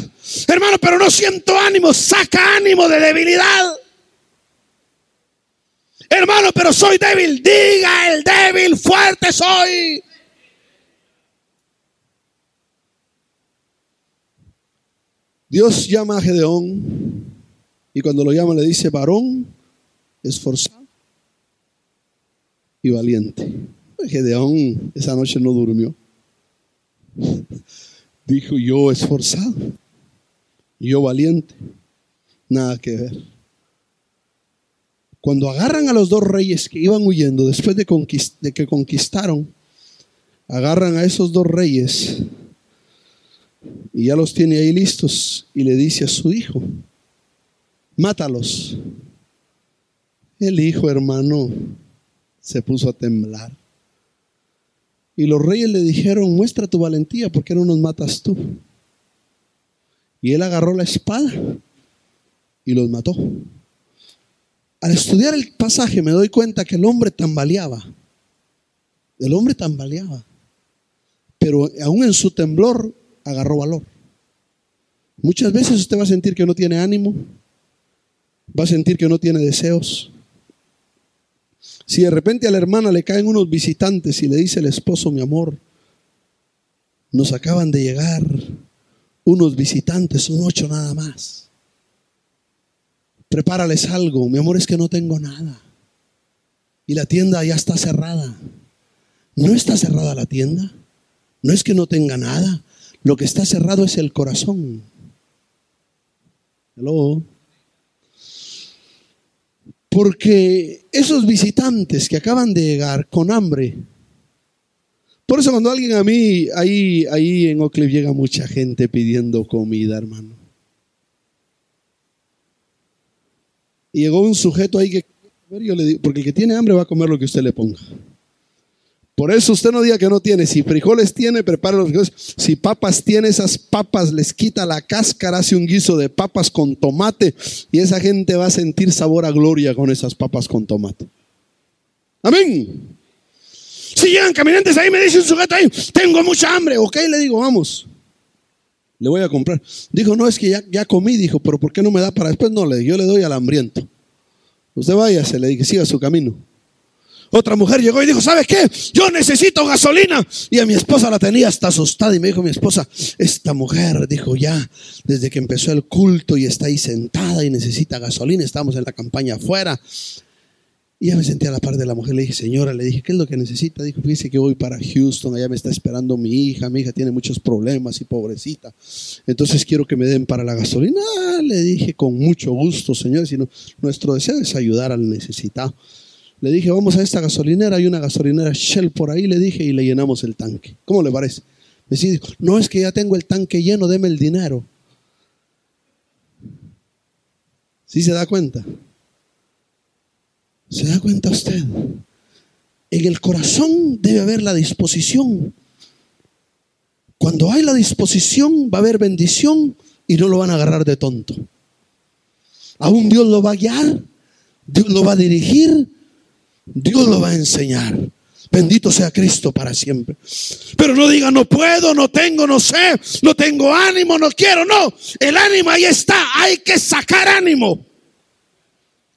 hermano, pero no siento ánimo, saca ánimo de debilidad. Hermano, pero soy débil. Diga el débil, fuerte soy. Dios llama a Gedeón y cuando lo llama le dice varón, esforzado y valiente. Gedeón esa noche no durmió. Dijo yo esforzado, yo valiente. Nada que ver. Cuando agarran a los dos reyes que iban huyendo después de, de que conquistaron, agarran a esos dos reyes y ya los tiene ahí listos y le dice a su hijo, mátalos. El hijo hermano se puso a temblar. Y los reyes le dijeron, muestra tu valentía, ¿por qué no nos matas tú? Y él agarró la espada y los mató. Al estudiar el pasaje me doy cuenta que el hombre tambaleaba. El hombre tambaleaba. Pero aún en su temblor agarró valor. Muchas veces usted va a sentir que no tiene ánimo, va a sentir que no tiene deseos. Si de repente a la hermana le caen unos visitantes y le dice el esposo, mi amor, nos acaban de llegar unos visitantes, un ocho nada más. Prepárales algo, mi amor es que no tengo nada. Y la tienda ya está cerrada. No está cerrada la tienda. No es que no tenga nada. Lo que está cerrado es el corazón. Hello. Porque esos visitantes que acaban de llegar con hambre, por eso cuando alguien a mí, ahí, ahí en Oak llega mucha gente pidiendo comida, hermano. Y llegó un sujeto ahí que, porque el que tiene hambre va a comer lo que usted le ponga. Por eso usted no diga que no tiene. Si frijoles tiene, prepara los frijoles. Si papas tiene, esas papas les quita la cáscara, hace un guiso de papas con tomate y esa gente va a sentir sabor a gloria con esas papas con tomate. Amén. Si llegan caminantes ahí, me dice un sujeto ahí, tengo mucha hambre. Ok, le digo, vamos. Le voy a comprar. Dijo, no, es que ya, ya comí. Dijo, pero ¿por qué no me da para después? No, le yo le doy al hambriento. Usted váyase, le dije, siga su camino. Otra mujer llegó y dijo, ¿sabes qué? Yo necesito gasolina. Y a mi esposa la tenía hasta asustada y me dijo mi esposa, esta mujer dijo ya, desde que empezó el culto y está ahí sentada y necesita gasolina, estamos en la campaña afuera. Y ya me senté a la par de la mujer, le dije, señora, le dije, ¿qué es lo que necesita? Dijo, fíjese que voy para Houston, allá me está esperando mi hija, mi hija tiene muchos problemas y pobrecita. Entonces quiero que me den para la gasolina. Ah, le dije, con mucho gusto, señor, sino nuestro deseo es ayudar al necesitado. Le dije, vamos a esta gasolinera, hay una gasolinera Shell por ahí, le dije, y le llenamos el tanque. ¿Cómo le parece? Me dice, no es que ya tengo el tanque lleno, deme el dinero. ¿Sí se da cuenta? ¿Se da cuenta usted? En el corazón debe haber la disposición. Cuando hay la disposición va a haber bendición y no lo van a agarrar de tonto. Aún Dios lo va a guiar, Dios lo va a dirigir Dios lo va a enseñar. Bendito sea Cristo para siempre. Pero no diga, no puedo, no tengo, no sé, no tengo ánimo, no quiero. No, el ánimo ahí está. Hay que sacar ánimo.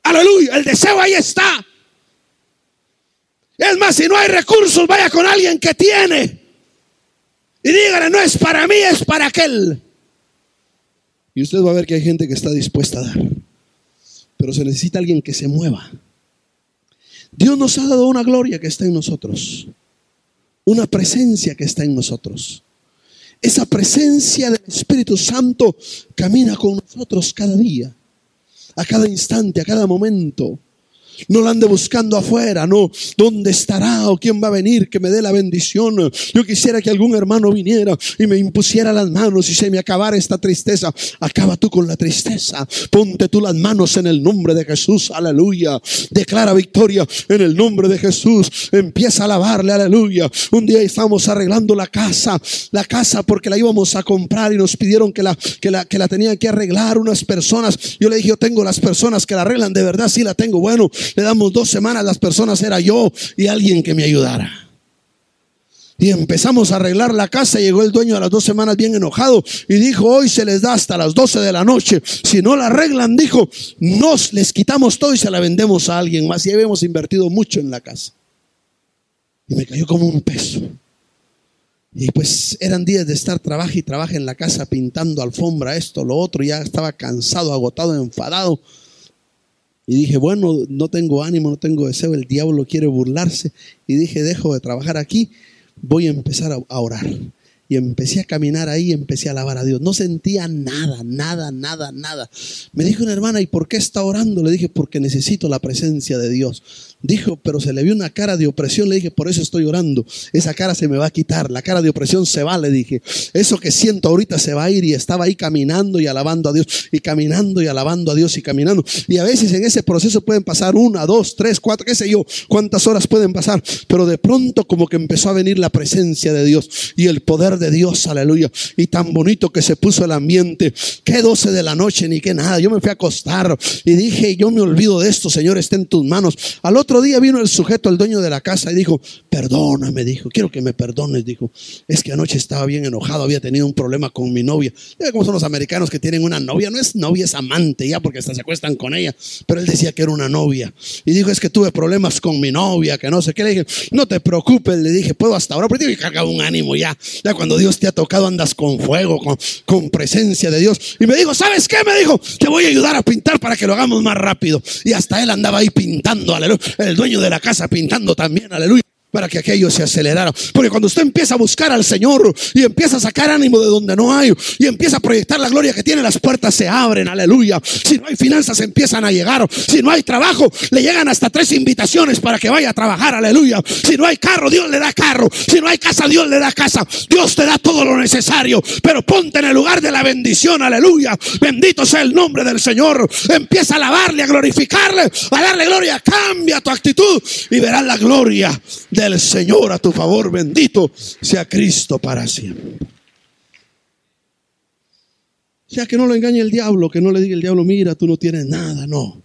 Aleluya, el deseo ahí está. Es más, si no hay recursos, vaya con alguien que tiene. Y dígale, no es para mí, es para aquel. Y usted va a ver que hay gente que está dispuesta a dar. pero se necesita alguien que se mueva. Dios nos ha dado una gloria que está en nosotros, una presencia que está en nosotros. Esa presencia del Espíritu Santo camina con nosotros cada día, a cada instante, a cada momento. No la ande buscando afuera, no. ¿Dónde estará o quién va a venir que me dé la bendición? Yo quisiera que algún hermano viniera y me impusiera las manos y se me acabara esta tristeza. Acaba tú con la tristeza. Ponte tú las manos en el nombre de Jesús. Aleluya. Declara victoria en el nombre de Jesús. Empieza a alabarle. Aleluya. Un día estábamos arreglando la casa. La casa porque la íbamos a comprar y nos pidieron que la, que la, que la tenían que arreglar unas personas. Yo le dije, yo tengo las personas que la arreglan. De verdad, sí la tengo. Bueno, le damos dos semanas, las personas era yo y alguien que me ayudara. Y empezamos a arreglar la casa. Llegó el dueño a las dos semanas bien enojado y dijo, hoy se les da hasta las 12 de la noche. Si no la arreglan, dijo, nos les quitamos todo y se la vendemos a alguien más. Y habíamos invertido mucho en la casa. Y me cayó como un peso. Y pues eran días de estar trabajo y trabajo en la casa pintando alfombra, esto, lo otro. Ya estaba cansado, agotado, enfadado. Y dije, bueno, no tengo ánimo, no tengo deseo, el diablo quiere burlarse. Y dije, dejo de trabajar aquí, voy a empezar a, orar. Y empecé a caminar ahí, empecé a alabar a Dios. No sentía nada, nada, nada, nada. Me dijo una hermana, ¿y por qué está orando? Le dije, porque necesito la presencia de Dios. Dijo, pero se le vio una cara de opresión. Le dije, por eso estoy orando. Esa cara se me va a quitar. La cara de opresión se va, le dije. Eso que siento ahorita se va a ir. Y estaba ahí caminando y alabando a Dios. Y caminando y alabando a Dios y caminando. Y a veces en ese proceso pueden pasar una, dos, tres, cuatro, qué sé yo, cuántas horas pueden pasar. Pero de pronto como que empezó a venir la presencia de Dios y el poder de Dios. Aleluya. Y tan bonito que se puso el ambiente. Que 12 de la noche ni que nada. Yo me fui a acostar y dije, yo me olvido de esto, Señor, está en tus manos. Al otro día vino el sujeto, el dueño de la casa, y dijo, perdóname, dijo, quiero que me perdones, dijo, es que anoche estaba bien enojado, había tenido un problema con mi novia. Ya como son los americanos que tienen una novia, no es novia, es amante ya, porque hasta se acuestan con ella, pero él decía que era una novia. Y dijo, es que tuve problemas con mi novia, que no sé qué. Le dije, no te preocupes, le dije, puedo hasta ahora, pero tiene que cargar un ánimo ya. Ya cuando Dios te ha tocado andas con fuego, con, con presencia de Dios. Y me dijo, ¿sabes qué? Me dijo, te voy a ayudar a pintar para que lo hagamos más rápido. Y hasta él andaba ahí pintando, aleluya. El dueño de la casa pintando también, aleluya para que aquello se acelerara. Porque cuando usted empieza a buscar al Señor y empieza a sacar ánimo de donde no hay y empieza a proyectar la gloria que tiene, las puertas se abren, aleluya. Si no hay finanzas, empiezan a llegar. Si no hay trabajo, le llegan hasta tres invitaciones para que vaya a trabajar, aleluya. Si no hay carro, Dios le da carro. Si no hay casa, Dios le da casa. Dios te da todo lo necesario. Pero ponte en el lugar de la bendición, aleluya. Bendito sea el nombre del Señor. Empieza a alabarle, a glorificarle, a darle gloria. Cambia tu actitud y verás la gloria de el Señor a tu favor. Bendito sea Cristo para siempre. O sea, que no lo engañe el diablo, que no le diga el diablo, mira, tú no tienes nada, no.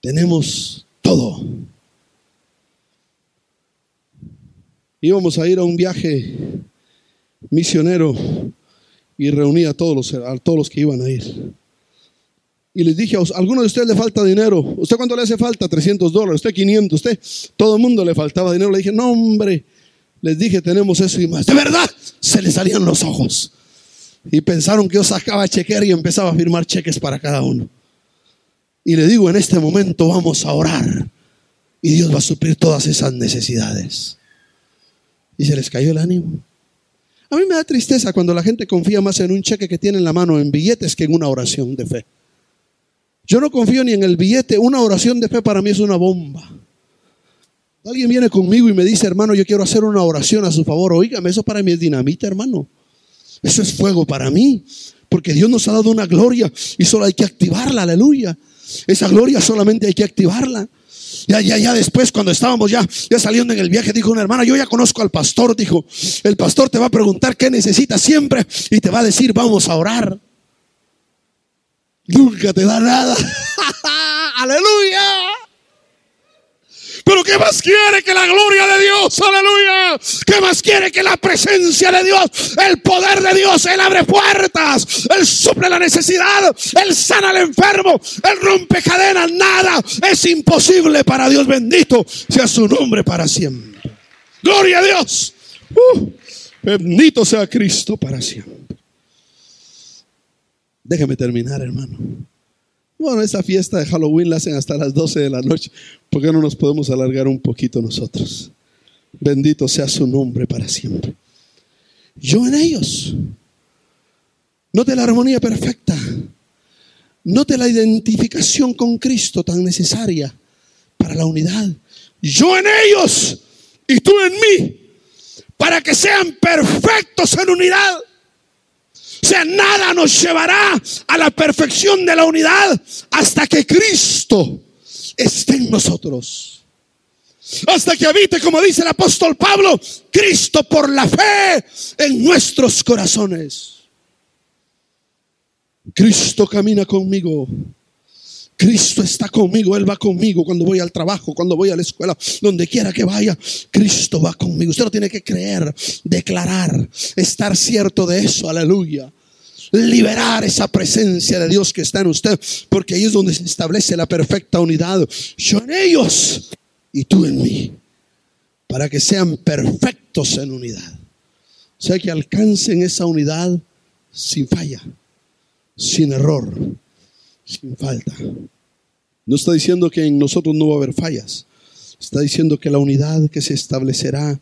Tenemos todo. Íbamos a ir a un viaje misionero y reuní a todos los, a todos los que iban a ir y les dije, a alguno de ustedes le falta dinero. ¿Usted cuánto le hace falta? 300 dólares. ¿Usted 500? ¿Usted? Todo el mundo le faltaba dinero. Le dije, no, hombre. Les dije, tenemos eso y más. De verdad, se les salían los ojos. Y pensaron que yo sacaba chequear y empezaba a firmar cheques para cada uno. Y le digo, en este momento vamos a orar. Y Dios va a suplir todas esas necesidades. Y se les cayó el ánimo. A mí me da tristeza cuando la gente confía más en un cheque que tiene en la mano en billetes que en una oración de fe. Yo no confío ni en el billete. Una oración de fe para mí es una bomba. Alguien viene conmigo y me dice, hermano, yo quiero hacer una oración a su favor. Oígame, eso para mí es dinamita, hermano. Eso es fuego para mí. Porque Dios nos ha dado una gloria y solo hay que activarla, aleluya. Esa gloria solamente hay que activarla. Ya, ya, ya después, cuando estábamos ya, ya saliendo en el viaje, dijo una hermana, yo ya conozco al pastor, dijo, el pastor te va a preguntar qué necesitas siempre y te va a decir, vamos a orar nunca te da nada. Aleluya. Pero ¿qué más quiere que la gloria de Dios? Aleluya. ¿Qué más quiere que la presencia de Dios? El poder de Dios. Él abre puertas. Él suple la necesidad. Él sana al enfermo. Él rompe cadenas. Nada es imposible para Dios. Bendito sea su nombre para siempre. Gloria a Dios. Uh, bendito sea Cristo para siempre. Déjame terminar, hermano. Bueno, esa fiesta de Halloween la hacen hasta las 12 de la noche. ¿Por qué no nos podemos alargar un poquito nosotros? Bendito sea su nombre para siempre. Yo en ellos. Note la armonía perfecta. Note la identificación con Cristo tan necesaria para la unidad. Yo en ellos y tú en mí. Para que sean perfectos en unidad. Sea, nada nos llevará a la perfección de la unidad hasta que Cristo esté en nosotros. Hasta que habite, como dice el apóstol Pablo, Cristo por la fe en nuestros corazones. Cristo camina conmigo. Cristo está conmigo, Él va conmigo cuando voy al trabajo, cuando voy a la escuela, donde quiera que vaya, Cristo va conmigo. Usted lo tiene que creer, declarar, estar cierto de eso, aleluya. Liberar esa presencia de Dios que está en usted, porque ahí es donde se establece la perfecta unidad. Yo en ellos y tú en mí, para que sean perfectos en unidad. O sea, que alcancen esa unidad sin falla, sin error, sin falta. No está diciendo que en nosotros no va a haber fallas. Está diciendo que la unidad que se establecerá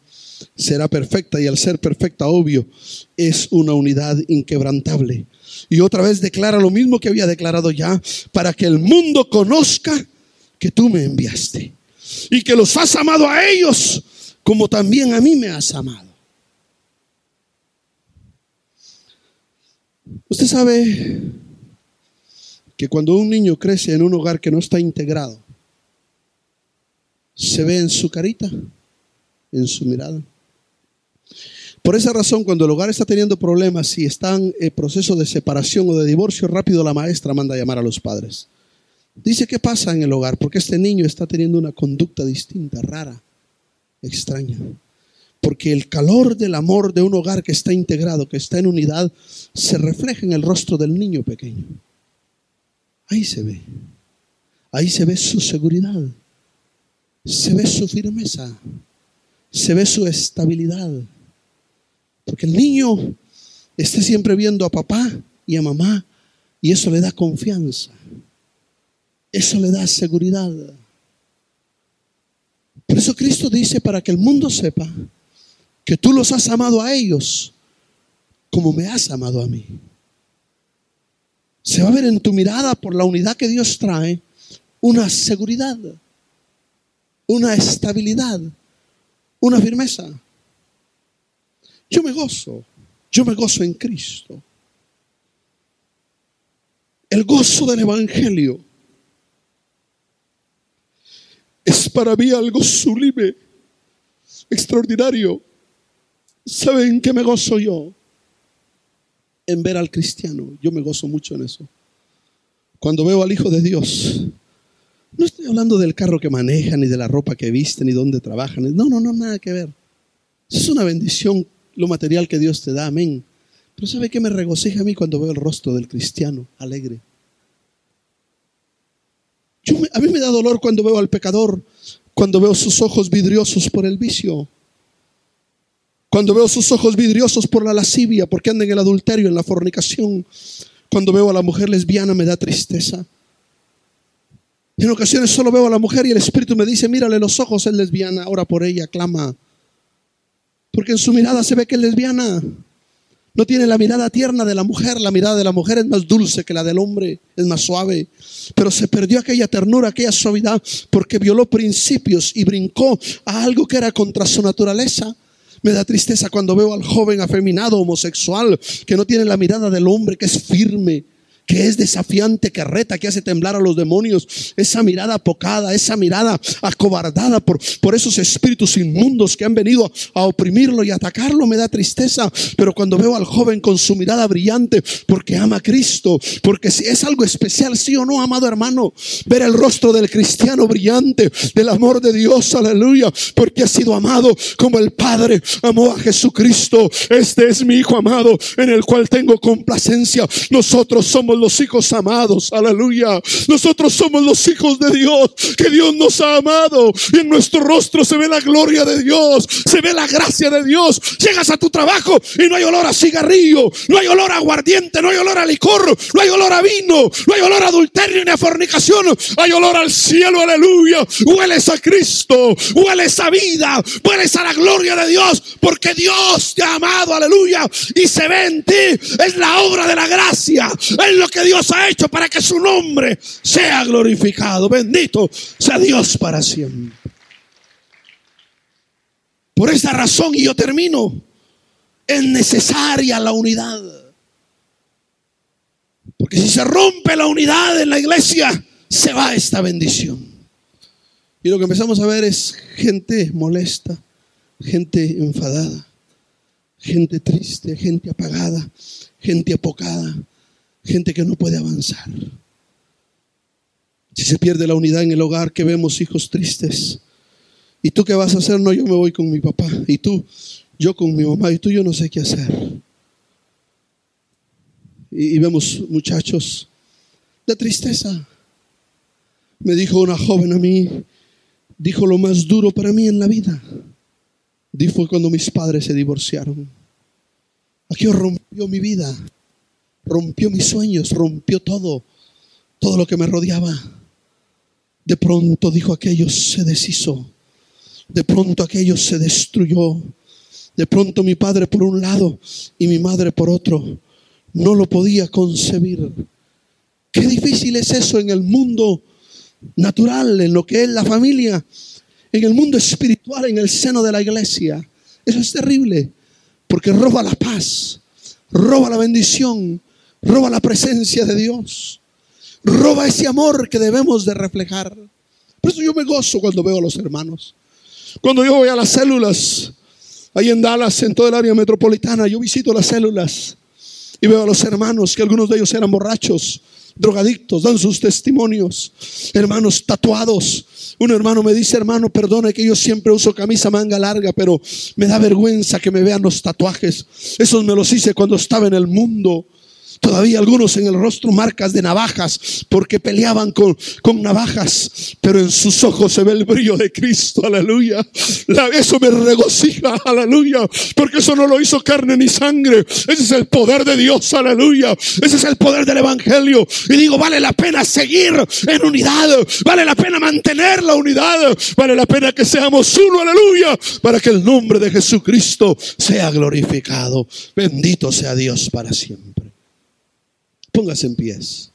será perfecta y al ser perfecta, obvio, es una unidad inquebrantable. Y otra vez declara lo mismo que había declarado ya, para que el mundo conozca que tú me enviaste y que los has amado a ellos como también a mí me has amado. Usted sabe que cuando un niño crece en un hogar que no está integrado, se ve en su carita, en su mirada. Por esa razón, cuando el hogar está teniendo problemas y están en proceso de separación o de divorcio, rápido la maestra manda a llamar a los padres. Dice, ¿qué pasa en el hogar? Porque este niño está teniendo una conducta distinta, rara, extraña. Porque el calor del amor de un hogar que está integrado, que está en unidad, se refleja en el rostro del niño pequeño. Ahí se ve. Ahí se ve su seguridad. Se ve su firmeza. Se ve su estabilidad. Porque el niño está siempre viendo a papá y a mamá y eso le da confianza. Eso le da seguridad. Por eso Cristo dice, para que el mundo sepa que tú los has amado a ellos como me has amado a mí. Se va a ver en tu mirada por la unidad que Dios trae una seguridad, una estabilidad, una firmeza. Yo me gozo, yo me gozo en Cristo. El gozo del Evangelio es para mí algo sublime, extraordinario. ¿Saben qué me gozo yo? En ver al cristiano. Yo me gozo mucho en eso. Cuando veo al Hijo de Dios, no estoy hablando del carro que maneja, ni de la ropa que viste, ni dónde trabajan. No, no, no, nada que ver. Es una bendición lo material que Dios te da, amén. Pero ¿sabe qué me regocija a mí cuando veo el rostro del cristiano alegre? a mí me da dolor cuando veo al pecador, cuando veo sus ojos vidriosos por el vicio, cuando veo sus ojos vidriosos por la lascivia, porque andan en el adulterio, en la fornicación, cuando veo a la mujer lesbiana me da tristeza. En ocasiones solo veo a la mujer y el Espíritu me dice, mírale los ojos, es lesbiana, ora por ella, clama. Porque en su mirada se ve que es lesbiana. No tiene la mirada tierna de la mujer, la mirada de la mujer es más dulce que la del hombre, es más suave. Pero se perdió aquella ternura, aquella suavidad, porque violó principios y brincó a algo que era contra su naturaleza. Me da tristeza cuando veo al joven afeminado homosexual que no tiene la mirada del hombre, que es firme, que es desafiante, que reta, que hace temblar a los demonios, esa mirada apocada, esa mirada acobardada por, por esos espíritus inmundos que han venido a oprimirlo y atacarlo, me da tristeza. Pero cuando veo al joven con su mirada brillante, porque ama a Cristo, porque es algo especial, sí o no, amado hermano, ver el rostro del cristiano brillante, del amor de Dios, aleluya, porque ha sido amado como el Padre amó a Jesucristo. Este es mi Hijo amado, en el cual tengo complacencia. Nosotros somos los hijos amados, aleluya. Nosotros somos los hijos de Dios, que Dios nos ha amado. Y en nuestro rostro se ve la gloria de Dios, se ve la gracia de Dios. Llegas a tu trabajo y no hay olor a cigarrillo, no hay olor a aguardiente, no hay olor a licor, no hay olor a vino, no hay olor a adulterio ni a fornicación. Hay olor al cielo, aleluya. Hueles a Cristo, hueles a vida, hueles a la gloria de Dios, porque Dios te ha amado, aleluya. Y se ve en ti, es la obra de la gracia, es lo que Dios ha hecho para que su nombre sea glorificado. Bendito sea Dios para siempre. Por esa razón, y yo termino, es necesaria la unidad. Porque si se rompe la unidad en la iglesia, se va esta bendición. Y lo que empezamos a ver es gente molesta, gente enfadada, gente triste, gente apagada, gente apocada, gente que no puede avanzar. Si se pierde la unidad en el hogar, que vemos hijos tristes. ¿Y tú qué vas a hacer? No, yo me voy con mi papá. ¿Y tú? Yo con mi mamá. ¿Y tú? Yo no sé qué hacer. Y, vemos muchachos de tristeza. Me dijo una joven a mí, dijo lo más duro para mí en la vida. Dijo cuando mis padres se divorciaron. Aquello rompió mi vida, rompió mis sueños, rompió todo, todo lo que me rodeaba. De pronto dijo aquello se deshizo, de pronto aquello se destruyó. De pronto mi padre por un lado y mi madre por otro. No lo podía concebir. Qué difícil es eso en el mundo natural, en lo que es la familia, en el mundo espiritual, en el seno de la iglesia. Eso es terrible, porque roba la paz, roba la bendición, roba la presencia de Dios, roba ese amor que debemos de reflejar. Por eso yo me gozo cuando veo a los hermanos. Cuando yo voy a las células, ahí en Dallas, en toda el área metropolitana, yo visito las células y veo a los hermanos, que algunos de ellos eran borrachos, drogadictos, dan sus testimonios, hermanos tatuados. Un hermano me dice, hermano, perdone que yo siempre uso camisa manga larga, pero me da vergüenza que me vean los tatuajes. Esos me los hice cuando estaba en el mundo. Todavía algunos en el rostro marcas de navajas porque peleaban con, con navajas, pero en sus ojos se ve el brillo de Cristo, aleluya. eso me regocija, aleluya, porque eso no lo hizo carne ni sangre. Ese es el poder de Dios, aleluya. Ese es el poder del Evangelio. Y digo, vale la pena seguir en unidad, vale la pena mantener la unidad, vale la pena que seamos uno, aleluya, para que el nombre de Jesucristo sea glorificado. Bendito sea Dios para siempre. Póngase en pies.